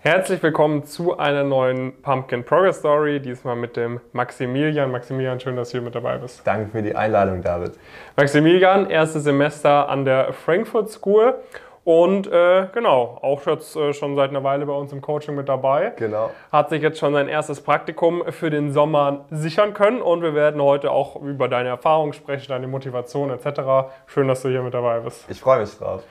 Herzlich willkommen zu einer neuen Pumpkin Progress Story, diesmal mit dem Maximilian. Maximilian, schön, dass du hier mit dabei bist. Danke für die Einladung, David. Maximilian, erstes Semester an der Frankfurt School und äh, genau, auch jetzt äh, schon seit einer Weile bei uns im Coaching mit dabei. Genau. Hat sich jetzt schon sein erstes Praktikum für den Sommer sichern können und wir werden heute auch über deine Erfahrungen sprechen, deine Motivation etc. Schön, dass du hier mit dabei bist. Ich freue mich drauf.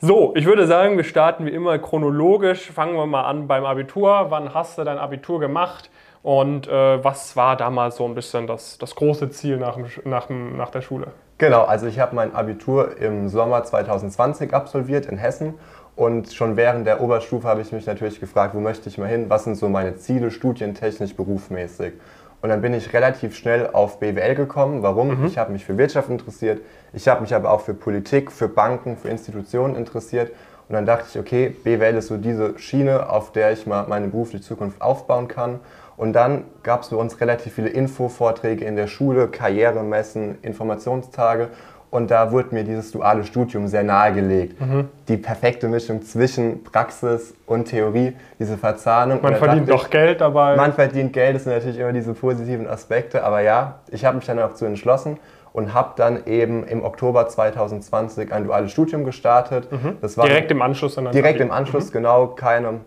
So, ich würde sagen, wir starten wie immer chronologisch. Fangen wir mal an beim Abitur. Wann hast du dein Abitur gemacht? Und äh, was war damals so ein bisschen das, das große Ziel nach, dem, nach, dem, nach der Schule? Genau, also ich habe mein Abitur im Sommer 2020 absolviert in Hessen. Und schon während der Oberstufe habe ich mich natürlich gefragt, wo möchte ich mal hin? Was sind so meine Ziele, studientechnisch, berufsmäßig? Und dann bin ich relativ schnell auf BWL gekommen. Warum? Mhm. Ich habe mich für Wirtschaft interessiert. Ich habe mich aber auch für Politik, für Banken, für Institutionen interessiert. Und dann dachte ich, okay, BWL ist so diese Schiene, auf der ich mal meine berufliche Zukunft aufbauen kann. Und dann gab es bei uns relativ viele Infovorträge in der Schule, Karrieremessen, Informationstage. Und da wurde mir dieses duale Studium sehr nahegelegt. Mhm. Die perfekte Mischung zwischen Praxis und Theorie, diese Verzahnung. Man verdient doch Geld dabei. Man verdient Geld, das sind natürlich immer diese positiven Aspekte. Aber ja, ich habe mich dann auch zu entschlossen und habe dann eben im Oktober 2020 ein duales Studium gestartet. Mhm. direkt im Anschluss? Direkt im Anschluss, mhm. genau. Keine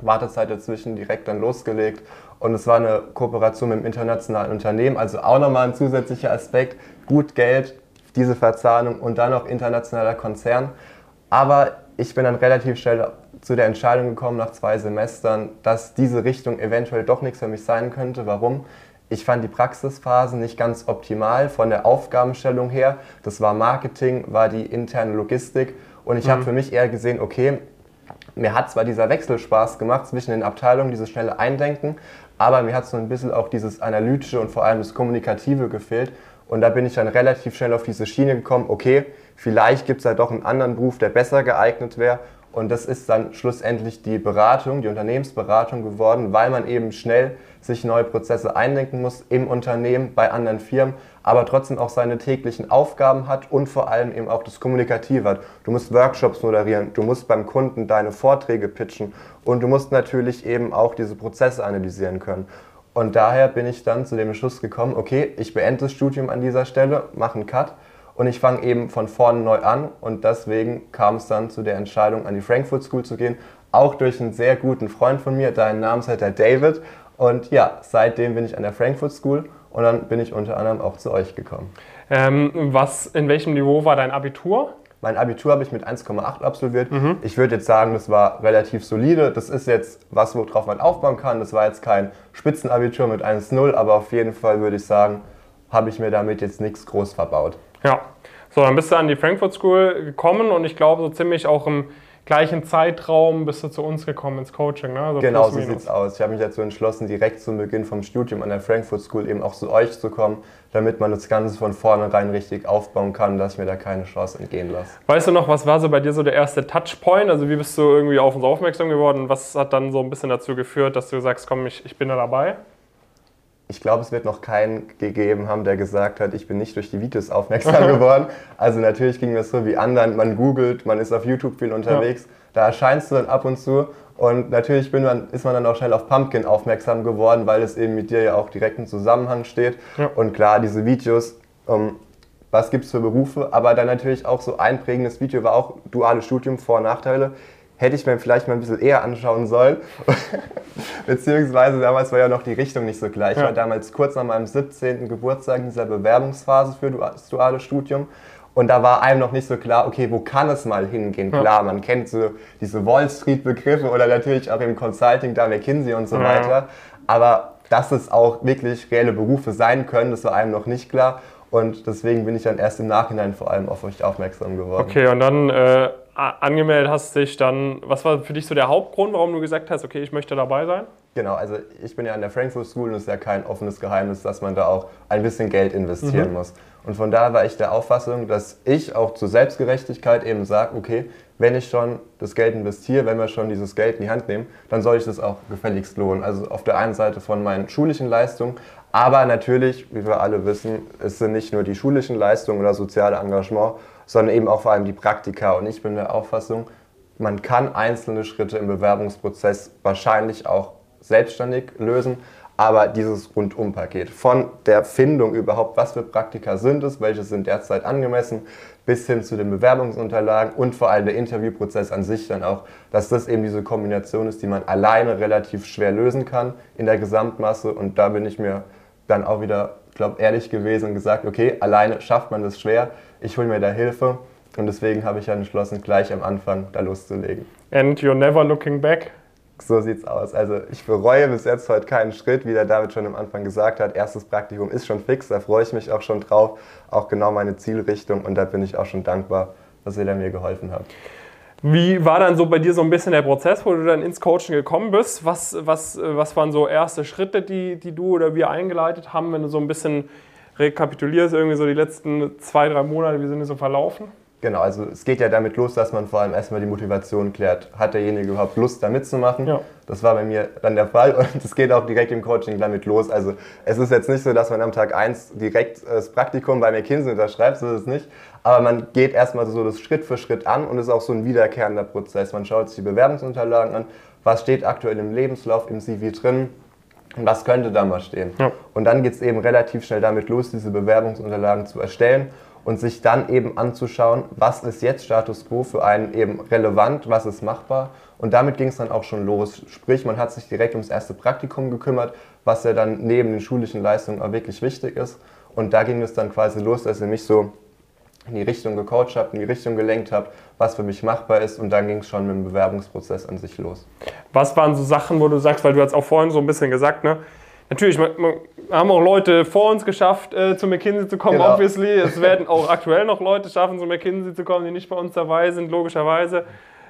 Wartezeit dazwischen, direkt dann losgelegt. Und es war eine Kooperation mit einem internationalen Unternehmen, also auch nochmal ein zusätzlicher Aspekt. Gut Geld, diese Verzahnung und dann noch internationaler Konzern. Aber ich bin dann relativ schnell zu der Entscheidung gekommen, nach zwei Semestern, dass diese Richtung eventuell doch nichts für mich sein könnte. Warum? Ich fand die Praxisphasen nicht ganz optimal von der Aufgabenstellung her. Das war Marketing, war die interne Logistik. Und ich mhm. habe für mich eher gesehen, okay, mir hat zwar dieser Wechsel Spaß gemacht zwischen den Abteilungen, dieses schnelle Eindenken, aber mir hat so ein bisschen auch dieses Analytische und vor allem das Kommunikative gefehlt. Und da bin ich dann relativ schnell auf diese Schiene gekommen, okay, vielleicht gibt es da doch einen anderen Beruf, der besser geeignet wäre. Und das ist dann schlussendlich die Beratung, die Unternehmensberatung geworden, weil man eben schnell sich neue Prozesse eindenken muss im Unternehmen, bei anderen Firmen, aber trotzdem auch seine täglichen Aufgaben hat und vor allem eben auch das Kommunikative hat. Du musst Workshops moderieren, du musst beim Kunden deine Vorträge pitchen und du musst natürlich eben auch diese Prozesse analysieren können. Und daher bin ich dann zu dem Entschluss gekommen, okay, ich beende das Studium an dieser Stelle, mache einen Cut und ich fange eben von vorne neu an und deswegen kam es dann zu der Entscheidung, an die Frankfurt School zu gehen, auch durch einen sehr guten Freund von mir, deinen Namensvetter der David. Und ja, seitdem bin ich an der Frankfurt School und dann bin ich unter anderem auch zu euch gekommen. Ähm, was, in welchem Niveau war dein Abitur? Mein Abitur habe ich mit 1,8 absolviert. Mhm. Ich würde jetzt sagen, das war relativ solide. Das ist jetzt was, worauf man aufbauen kann. Das war jetzt kein Spitzenabitur mit 1,0, aber auf jeden Fall würde ich sagen, habe ich mir damit jetzt nichts groß verbaut. Ja, so dann bist du an die Frankfurt School gekommen und ich glaube so ziemlich auch im gleichen Zeitraum bist du zu uns gekommen ins Coaching, ne? Also genau, so sieht es aus. Ich habe mich dazu entschlossen, direkt zum Beginn vom Studium an der Frankfurt School eben auch zu euch zu kommen, damit man das Ganze von vornherein richtig aufbauen kann, dass ich mir da keine Chance entgehen lasse. Weißt du noch, was war so bei dir so der erste Touchpoint? Also wie bist du irgendwie auf uns aufmerksam geworden? Was hat dann so ein bisschen dazu geführt, dass du sagst, komm, ich, ich bin da dabei? Ich glaube, es wird noch keinen gegeben haben, der gesagt hat, ich bin nicht durch die Videos aufmerksam geworden. Also natürlich ging das so wie anderen, man googelt, man ist auf YouTube viel unterwegs, ja. da erscheinst du dann ab und zu und natürlich man, ist man dann auch schnell auf Pumpkin aufmerksam geworden, weil es eben mit dir ja auch direkt im Zusammenhang steht. Ja. Und klar, diese Videos, um, was gibt es für Berufe, aber dann natürlich auch so ein prägendes Video war auch duales Studium, Vor- und Nachteile hätte ich mir vielleicht mal ein bisschen eher anschauen sollen. Beziehungsweise damals war ja noch die Richtung nicht so gleich. Ich war damals kurz nach meinem 17. Geburtstag in dieser Bewerbungsphase für das duale Studium. Und da war einem noch nicht so klar, okay, wo kann es mal hingehen? Klar, man kennt so diese Wall Street-Begriffe oder natürlich auch im Consulting, da McKinsey und so weiter. Aber dass es auch wirklich reelle Berufe sein können, das war einem noch nicht klar. Und deswegen bin ich dann erst im Nachhinein vor allem auf euch aufmerksam geworden. Okay, und dann äh, angemeldet hast dich dann, was war für dich so der Hauptgrund, warum du gesagt hast, okay, ich möchte dabei sein? Genau, also ich bin ja an der Frankfurt School und es ist ja kein offenes Geheimnis, dass man da auch ein bisschen Geld investieren mhm. muss. Und von daher war ich der Auffassung, dass ich auch zur Selbstgerechtigkeit eben sage, okay, wenn ich schon das Geld investiere, wenn wir schon dieses Geld in die Hand nehmen, dann soll ich das auch gefälligst lohnen. Also auf der einen Seite von meinen schulischen Leistungen, aber natürlich, wie wir alle wissen, es sind nicht nur die schulischen Leistungen oder soziale Engagement, sondern eben auch vor allem die Praktika. Und ich bin der Auffassung, man kann einzelne Schritte im Bewerbungsprozess wahrscheinlich auch selbstständig lösen, aber dieses Rundumpaket von der Findung überhaupt, was für Praktika sind es, welche sind derzeit angemessen, bis hin zu den Bewerbungsunterlagen und vor allem der Interviewprozess an sich dann auch, dass das eben diese Kombination ist, die man alleine relativ schwer lösen kann in der Gesamtmasse und da bin ich mir dann auch wieder, glaube ehrlich gewesen und gesagt, okay, alleine schafft man das schwer, ich hole mir da Hilfe und deswegen habe ich ja entschlossen, gleich am Anfang da loszulegen. And you're never looking back? So sieht's aus. Also ich bereue bis jetzt heute keinen Schritt, wie der David schon am Anfang gesagt hat. Erstes Praktikum ist schon fix, da freue ich mich auch schon drauf. Auch genau meine Zielrichtung und da bin ich auch schon dankbar, dass ihr da mir geholfen habt. Wie war dann so bei dir so ein bisschen der Prozess, wo du dann ins Coaching gekommen bist? Was, was, was waren so erste Schritte, die, die du oder wir eingeleitet haben, wenn du so ein bisschen rekapitulierst, irgendwie so die letzten zwei, drei Monate, wie sind die so verlaufen? Genau, also es geht ja damit los, dass man vor allem erstmal die Motivation klärt. Hat derjenige überhaupt Lust, da mitzumachen? Ja. Das war bei mir dann der Fall und es geht auch direkt im Coaching damit los. Also es ist jetzt nicht so, dass man am Tag 1 direkt das Praktikum bei McKinsey unterschreibt, so ist es nicht. Aber man geht erstmal so das Schritt für Schritt an und es ist auch so ein wiederkehrender Prozess. Man schaut sich die Bewerbungsunterlagen an, was steht aktuell im Lebenslauf, im CV drin, und was könnte da mal stehen? Ja. Und dann geht es eben relativ schnell damit los, diese Bewerbungsunterlagen zu erstellen und sich dann eben anzuschauen, was ist jetzt Status quo für einen eben relevant, was ist machbar. Und damit ging es dann auch schon los. Sprich, man hat sich direkt ums erste Praktikum gekümmert, was ja dann neben den schulischen Leistungen auch wirklich wichtig ist. Und da ging es dann quasi los, dass ihr mich so in die Richtung gecoacht habt, in die Richtung gelenkt habt, was für mich machbar ist. Und dann ging es schon mit dem Bewerbungsprozess an sich los. Was waren so Sachen, wo du sagst, weil du hast auch vorhin so ein bisschen gesagt, ne? Natürlich, man, man, haben auch Leute vor uns geschafft, äh, zu McKinsey zu kommen, genau. obviously. Es werden auch aktuell noch Leute schaffen, zu McKinsey zu kommen, die nicht bei uns dabei sind, logischerweise.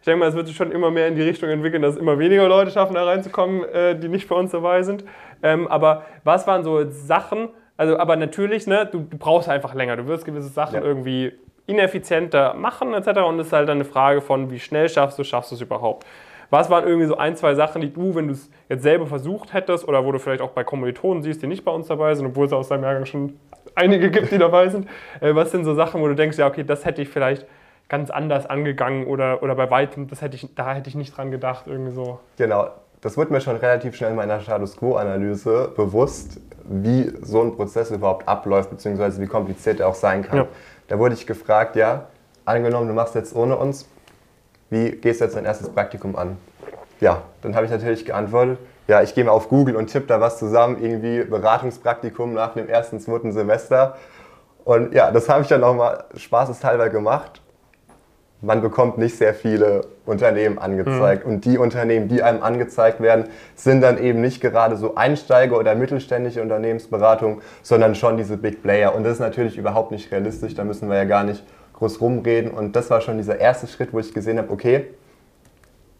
Ich denke mal, es wird sich schon immer mehr in die Richtung entwickeln, dass immer weniger Leute schaffen, da reinzukommen, äh, die nicht bei uns dabei sind. Ähm, aber was waren so Sachen, also aber natürlich, ne, du, du brauchst einfach länger. Du wirst gewisse Sachen ja. irgendwie ineffizienter machen etc. Und es ist halt dann eine Frage von, wie schnell schaffst du, schaffst du es überhaupt. Was waren irgendwie so ein, zwei Sachen, die du, wenn du es jetzt selber versucht hättest oder wo du vielleicht auch bei Kommilitonen siehst, die nicht bei uns dabei sind, obwohl es aus deinem Jahrgang schon einige gibt, die dabei sind, äh, was sind so Sachen, wo du denkst, ja, okay, das hätte ich vielleicht ganz anders angegangen oder, oder bei weitem, das hätte ich, da hätte ich nicht dran gedacht, irgendwie so. Genau, das wurde mir schon relativ schnell in meiner Status Quo-Analyse bewusst, wie so ein Prozess überhaupt abläuft, beziehungsweise wie kompliziert er auch sein kann. Ja. Da wurde ich gefragt, ja, angenommen, du machst jetzt ohne uns, wie gehst du jetzt dein erstes Praktikum an? Ja, dann habe ich natürlich geantwortet, ja, ich gehe mal auf Google und tippe da was zusammen, irgendwie Beratungspraktikum nach dem ersten, zweiten Semester. Und ja, das habe ich dann auch mal spaßeshalber gemacht. Man bekommt nicht sehr viele Unternehmen angezeigt. Mhm. Und die Unternehmen, die einem angezeigt werden, sind dann eben nicht gerade so Einsteiger oder mittelständische Unternehmensberatung, sondern schon diese Big Player. Und das ist natürlich überhaupt nicht realistisch. Da müssen wir ja gar nicht groß rumreden. Und das war schon dieser erste Schritt, wo ich gesehen habe, okay,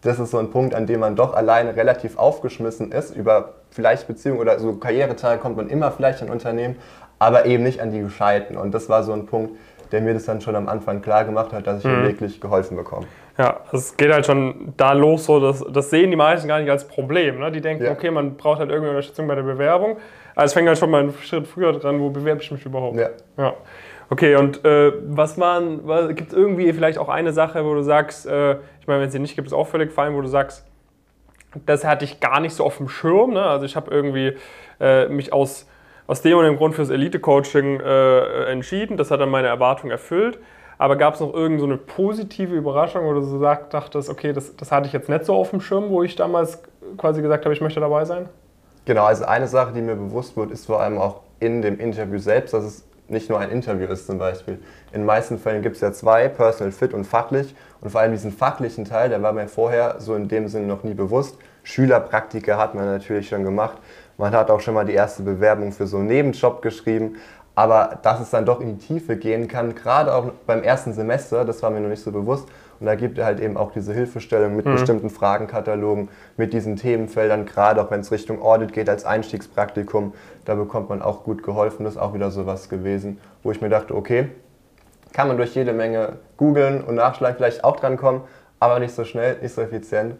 das ist so ein Punkt, an dem man doch alleine relativ aufgeschmissen ist. Über vielleicht Beziehungen oder so Karriereteile kommt man immer vielleicht an Unternehmen, aber eben nicht an die Gescheiten. Und das war so ein Punkt, der mir das dann schon am Anfang klar gemacht hat, dass ich mhm. wirklich geholfen bekomme. Ja, es geht halt schon da los, so das, das sehen die meisten gar nicht als Problem. Ne? Die denken, ja. okay, man braucht halt irgendwie Unterstützung bei der Bewerbung. Aber es fängt halt schon mal einen Schritt früher dran, wo bewerbe ich mich überhaupt. Ja. ja. Okay, und äh, was waren, gibt es irgendwie vielleicht auch eine Sache, wo du sagst, äh, ich meine, wenn es dir nicht gibt, ist auch völlig fein, wo du sagst, das hatte ich gar nicht so auf dem Schirm. Ne? Also ich habe irgendwie äh, mich aus, aus dem und dem Grund fürs Elite-Coaching äh, entschieden. Das hat dann meine Erwartung erfüllt. Aber gab es noch irgendeine so positive Überraschung, wo du so sagt, dachtest, okay, das, das hatte ich jetzt nicht so auf dem Schirm, wo ich damals quasi gesagt habe, ich möchte dabei sein? Genau, also eine Sache, die mir bewusst wird, ist vor allem auch in dem Interview selbst, dass es nicht nur ein Interview ist zum Beispiel. In den meisten Fällen gibt es ja zwei, Personal Fit und fachlich. Und vor allem diesen fachlichen Teil, der war mir vorher so in dem Sinne noch nie bewusst. Schülerpraktika hat man natürlich schon gemacht. Man hat auch schon mal die erste Bewerbung für so einen Nebenjob geschrieben. Aber dass es dann doch in die Tiefe gehen kann, gerade auch beim ersten Semester, das war mir noch nicht so bewusst. Und da gibt er halt eben auch diese Hilfestellung mit mhm. bestimmten Fragenkatalogen, mit diesen Themenfeldern, gerade auch wenn es Richtung Audit geht als Einstiegspraktikum, da bekommt man auch gut geholfen. Das ist auch wieder so was gewesen, wo ich mir dachte, okay, kann man durch jede Menge googeln und nachschlagen, vielleicht auch dran kommen, aber nicht so schnell, nicht so effizient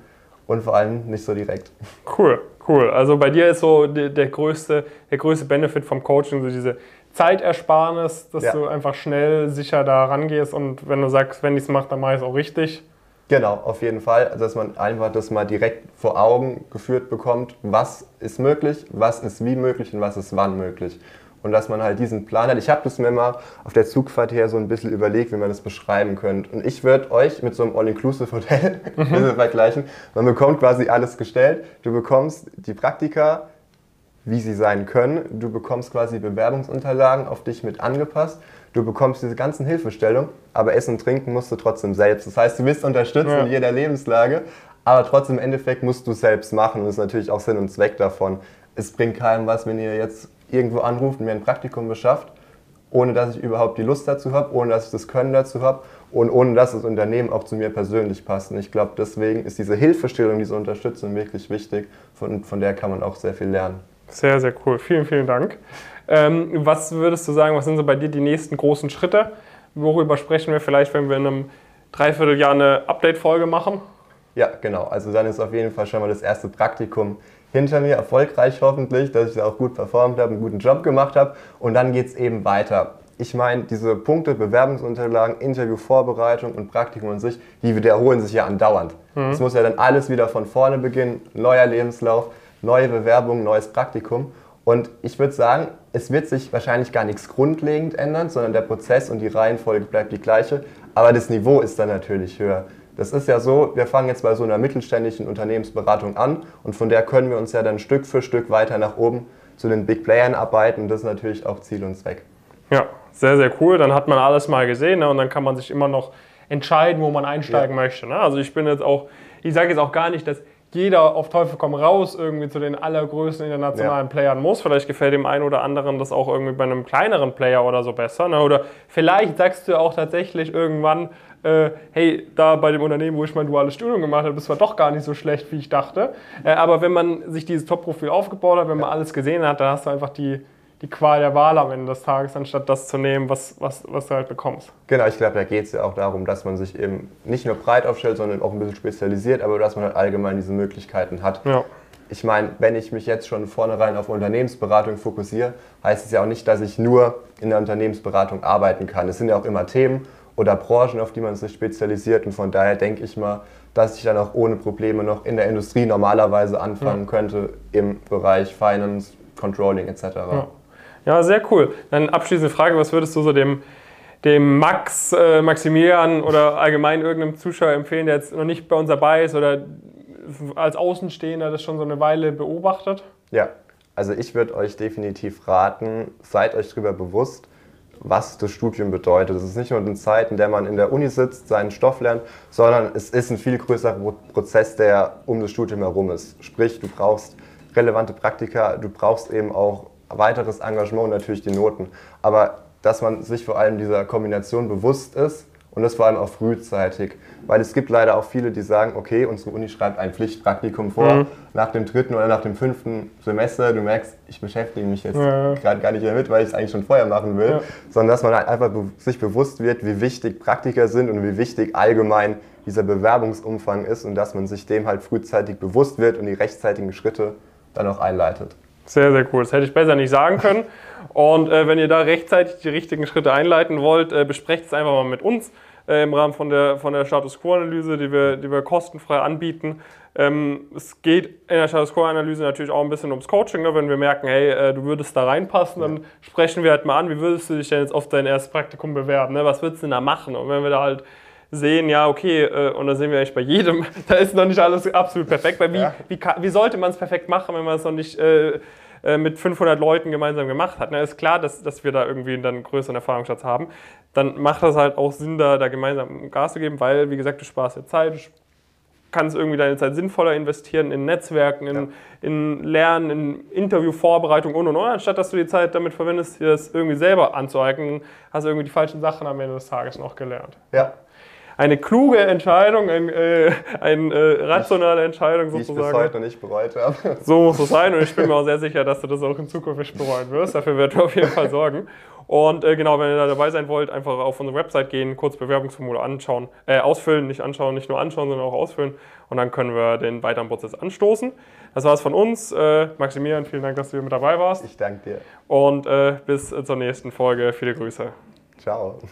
und vor allem nicht so direkt. Cool, cool. Also bei dir ist so der, der größte, der größte Benefit vom Coaching so diese Zeitersparnis, dass ja. du einfach schnell, sicher da rangehst und wenn du sagst, wenn ich es mache, dann mache ich es auch richtig. Genau, auf jeden Fall. Also, dass man einfach das mal direkt vor Augen geführt bekommt, was ist möglich, was ist wie möglich und was ist wann möglich. Und dass man halt diesen Plan hat. Ich habe das mir mal auf der Zugfahrt her so ein bisschen überlegt, wie man das beschreiben könnte. Und ich würde euch mit so einem All-Inclusive-Hotel mhm. vergleichen. Man bekommt quasi alles gestellt. Du bekommst die Praktika, wie sie sein können. Du bekommst quasi Bewerbungsunterlagen auf dich mit angepasst. Du bekommst diese ganzen Hilfestellungen, aber Essen und Trinken musst du trotzdem selbst. Das heißt, du bist unterstützt ja. in jeder Lebenslage, aber trotzdem im Endeffekt musst du es selbst machen. Und das ist natürlich auch Sinn und Zweck davon. Es bringt keinem was, wenn ihr jetzt irgendwo anruft und mir ein Praktikum beschafft, ohne dass ich überhaupt die Lust dazu habe, ohne dass ich das Können dazu habe und ohne dass das Unternehmen auch zu mir persönlich passt. Und ich glaube, deswegen ist diese Hilfestellung, diese Unterstützung wirklich wichtig. Von, von der kann man auch sehr viel lernen. Sehr, sehr cool. Vielen, vielen Dank. Ähm, was würdest du sagen, was sind so bei dir die nächsten großen Schritte? Worüber sprechen wir vielleicht, wenn wir in einem Dreivierteljahr eine Update-Folge machen? Ja, genau. Also dann ist auf jeden Fall schon mal das erste Praktikum hinter mir, erfolgreich hoffentlich, dass ich da auch gut performt habe, einen guten Job gemacht habe. Und dann geht es eben weiter. Ich meine, diese Punkte, Bewerbungsunterlagen, Interviewvorbereitung und Praktikum an sich, die wiederholen sich ja andauernd. Mhm. Es mhm. muss ja dann alles wieder von vorne beginnen, neuer Lebenslauf, neue Bewerbung, neues Praktikum. Und ich würde sagen, es wird sich wahrscheinlich gar nichts grundlegend ändern, sondern der Prozess und die Reihenfolge bleibt die gleiche. Aber das Niveau ist dann natürlich höher. Das ist ja so, wir fangen jetzt bei so einer mittelständischen Unternehmensberatung an und von der können wir uns ja dann Stück für Stück weiter nach oben zu den Big Playern arbeiten. Und das ist natürlich auch Ziel und Zweck. Ja, sehr, sehr cool. Dann hat man alles mal gesehen ne? und dann kann man sich immer noch entscheiden, wo man einsteigen ja. möchte. Ne? Also ich bin jetzt auch, ich sage jetzt auch gar nicht, dass jeder auf Teufel komm raus irgendwie zu den allergrößten internationalen ja. Playern muss. Vielleicht gefällt dem einen oder anderen das auch irgendwie bei einem kleineren Player oder so besser. Ne? Oder vielleicht sagst du auch tatsächlich irgendwann, äh, hey, da bei dem Unternehmen, wo ich mein duales Studium gemacht habe, das war doch gar nicht so schlecht, wie ich dachte. Äh, aber wenn man sich dieses Top-Profil aufgebaut hat, wenn man alles gesehen hat, dann hast du einfach die, die Qual der Wahl am Ende des Tages, anstatt das zu nehmen, was, was, was du halt bekommst. Genau, ich glaube, da geht es ja auch darum, dass man sich eben nicht nur breit aufstellt, sondern auch ein bisschen spezialisiert, aber dass man halt allgemein diese Möglichkeiten hat. Ja. Ich meine, wenn ich mich jetzt schon vornherein auf Unternehmensberatung fokussiere, heißt es ja auch nicht, dass ich nur in der Unternehmensberatung arbeiten kann. Es sind ja auch immer Themen oder Branchen, auf die man sich spezialisiert und von daher denke ich mal, dass ich dann auch ohne Probleme noch in der Industrie normalerweise anfangen ja. könnte im Bereich Finance, Controlling etc. Ja. Ja, sehr cool. Dann abschließende Frage, was würdest du so dem, dem Max, äh, Maximilian oder allgemein irgendeinem Zuschauer empfehlen, der jetzt noch nicht bei uns dabei ist oder als Außenstehender das schon so eine Weile beobachtet? Ja, also ich würde euch definitiv raten, seid euch darüber bewusst, was das Studium bedeutet. Es ist nicht nur eine Zeit, in der man in der Uni sitzt, seinen Stoff lernt, sondern es ist ein viel größerer Prozess, der um das Studium herum ist. Sprich, du brauchst relevante Praktika, du brauchst eben auch weiteres Engagement und natürlich die Noten. Aber dass man sich vor allem dieser Kombination bewusst ist und das vor allem auch frühzeitig. Weil es gibt leider auch viele, die sagen, okay, unsere Uni schreibt ein Pflichtpraktikum vor, mhm. nach dem dritten oder nach dem fünften Semester, du merkst, ich beschäftige mich jetzt ja. gerade gar nicht damit, weil ich es eigentlich schon vorher machen will, ja. sondern dass man halt einfach sich bewusst wird, wie wichtig Praktika sind und wie wichtig allgemein dieser Bewerbungsumfang ist und dass man sich dem halt frühzeitig bewusst wird und die rechtzeitigen Schritte dann auch einleitet. Sehr, sehr cool. Das hätte ich besser nicht sagen können. Und äh, wenn ihr da rechtzeitig die richtigen Schritte einleiten wollt, äh, besprecht es einfach mal mit uns äh, im Rahmen von der, von der Status Quo-Analyse, die wir, die wir kostenfrei anbieten. Ähm, es geht in der Status Quo-Analyse natürlich auch ein bisschen ums Coaching. Ne? Wenn wir merken, hey, äh, du würdest da reinpassen, dann sprechen wir halt mal an, wie würdest du dich denn jetzt auf dein erstes Praktikum bewerben? Ne? Was würdest du denn da machen? Und wenn wir da halt sehen, ja, okay, äh, und da sehen wir eigentlich bei jedem, da ist noch nicht alles absolut perfekt, weil wie, ja. wie, wie, sollte man es perfekt machen, wenn man es noch nicht äh, äh mit 500 Leuten gemeinsam gemacht hat? Na, ist klar, dass, dass wir da irgendwie dann einen größeren Erfahrungsschatz haben. Dann macht das halt auch Sinn, da, da gemeinsam Gas zu geben, weil, wie gesagt, du sparst dir Zeit, du kannst irgendwie deine Zeit sinnvoller investieren in Netzwerken, in, ja. in Lernen, in Interviewvorbereitung und und und, anstatt dass du die Zeit damit verwendest, dir das irgendwie selber anzueignen, hast du irgendwie die falschen Sachen am Ende des Tages noch gelernt. Ja, eine kluge Entscheidung, ein, äh, eine äh, rationale Entscheidung sozusagen. Die ich bis heute nicht bereut habe. So muss es sein und ich bin mir auch sehr sicher, dass du das auch in Zukunft nicht bereuen wirst. Dafür werden wir auf jeden Fall sorgen. Und äh, genau, wenn ihr da dabei sein wollt, einfach auf unsere Website gehen, kurz Bewerbungsformular anschauen, äh, ausfüllen, nicht anschauen, nicht nur anschauen, sondern auch ausfüllen. Und dann können wir den weiteren Prozess anstoßen. Das war es von uns. Äh, Maximilian, vielen Dank, dass du hier mit dabei warst. Ich danke dir. Und äh, bis zur nächsten Folge. Viele Grüße. Ciao.